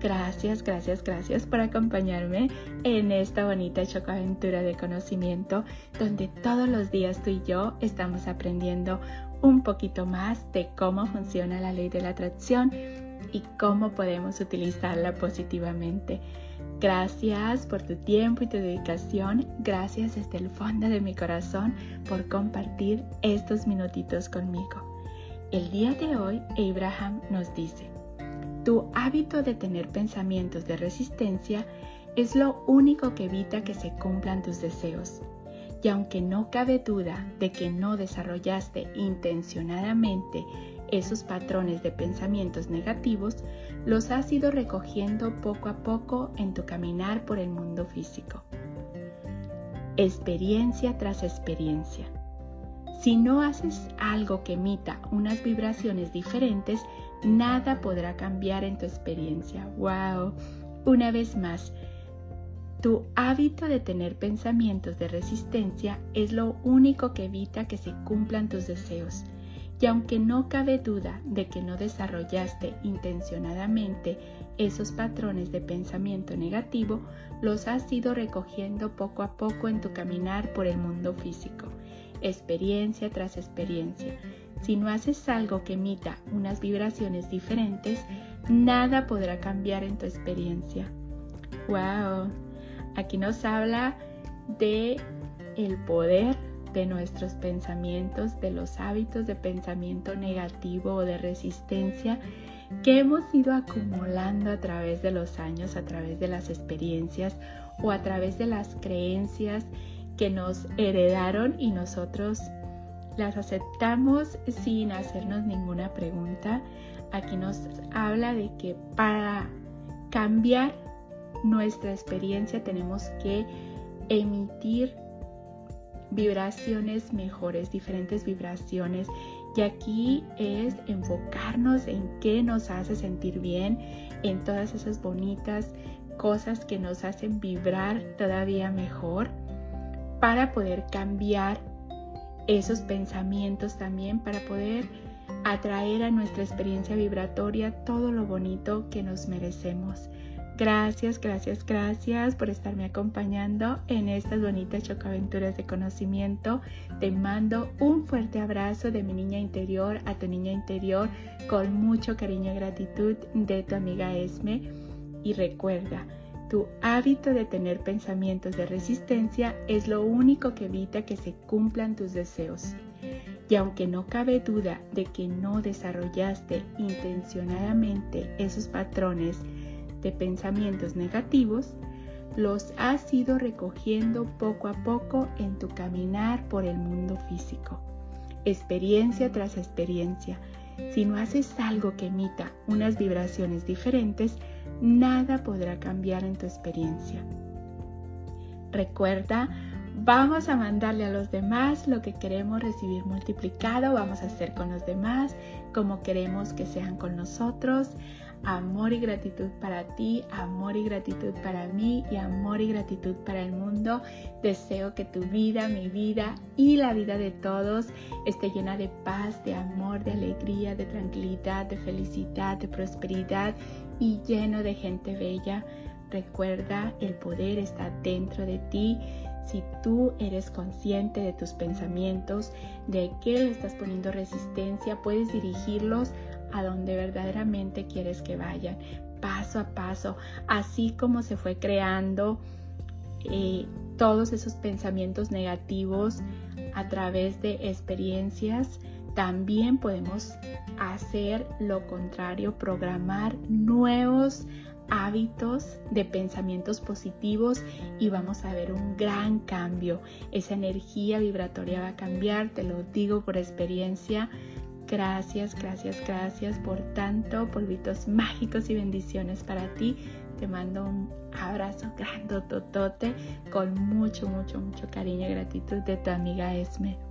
Gracias, gracias, gracias por acompañarme en esta bonita chocaventura de conocimiento donde todos los días tú y yo estamos aprendiendo un poquito más de cómo funciona la ley de la atracción y cómo podemos utilizarla positivamente. Gracias por tu tiempo y tu dedicación. Gracias desde el fondo de mi corazón por compartir estos minutitos conmigo. El día de hoy, Abraham nos dice, tu hábito de tener pensamientos de resistencia es lo único que evita que se cumplan tus deseos. Y aunque no cabe duda de que no desarrollaste intencionadamente esos patrones de pensamientos negativos, los has ido recogiendo poco a poco en tu caminar por el mundo físico. Experiencia tras experiencia. Si no haces algo que emita unas vibraciones diferentes, nada podrá cambiar en tu experiencia. ¡Wow! Una vez más, tu hábito de tener pensamientos de resistencia es lo único que evita que se cumplan tus deseos. Y aunque no cabe duda de que no desarrollaste intencionadamente esos patrones de pensamiento negativo, los has ido recogiendo poco a poco en tu caminar por el mundo físico, experiencia tras experiencia. Si no haces algo que emita unas vibraciones diferentes, nada podrá cambiar en tu experiencia. ¡Wow! Aquí nos habla de el poder de nuestros pensamientos, de los hábitos de pensamiento negativo o de resistencia que hemos ido acumulando a través de los años, a través de las experiencias o a través de las creencias que nos heredaron y nosotros las aceptamos sin hacernos ninguna pregunta. Aquí nos habla de que para cambiar nuestra experiencia tenemos que emitir vibraciones mejores, diferentes vibraciones. Y aquí es enfocarnos en qué nos hace sentir bien, en todas esas bonitas cosas que nos hacen vibrar todavía mejor para poder cambiar esos pensamientos también, para poder atraer a nuestra experiencia vibratoria todo lo bonito que nos merecemos. Gracias, gracias, gracias por estarme acompañando en estas bonitas chocaventuras de conocimiento. Te mando un fuerte abrazo de mi niña interior a tu niña interior con mucho cariño y gratitud de tu amiga Esme. Y recuerda, tu hábito de tener pensamientos de resistencia es lo único que evita que se cumplan tus deseos. Y aunque no cabe duda de que no desarrollaste intencionadamente esos patrones, de pensamientos negativos, los has ido recogiendo poco a poco en tu caminar por el mundo físico, experiencia tras experiencia. Si no haces algo que emita unas vibraciones diferentes, nada podrá cambiar en tu experiencia. Recuerda, vamos a mandarle a los demás lo que queremos recibir multiplicado, vamos a hacer con los demás como queremos que sean con nosotros amor y gratitud para ti, amor y gratitud para mí y amor y gratitud para el mundo. Deseo que tu vida, mi vida y la vida de todos esté llena de paz, de amor, de alegría, de tranquilidad, de felicidad, de prosperidad y lleno de gente bella. Recuerda, el poder está dentro de ti. Si tú eres consciente de tus pensamientos, de que le estás poniendo resistencia, puedes dirigirlos a donde verdaderamente quieres que vayan, paso a paso, así como se fue creando eh, todos esos pensamientos negativos a través de experiencias, también podemos hacer lo contrario, programar nuevos hábitos de pensamientos positivos y vamos a ver un gran cambio. Esa energía vibratoria va a cambiar, te lo digo por experiencia. Gracias, gracias, gracias por tanto, polvitos mágicos y bendiciones para ti. Te mando un abrazo grande, totote, con mucho, mucho, mucho cariño y gratitud de tu amiga Esme.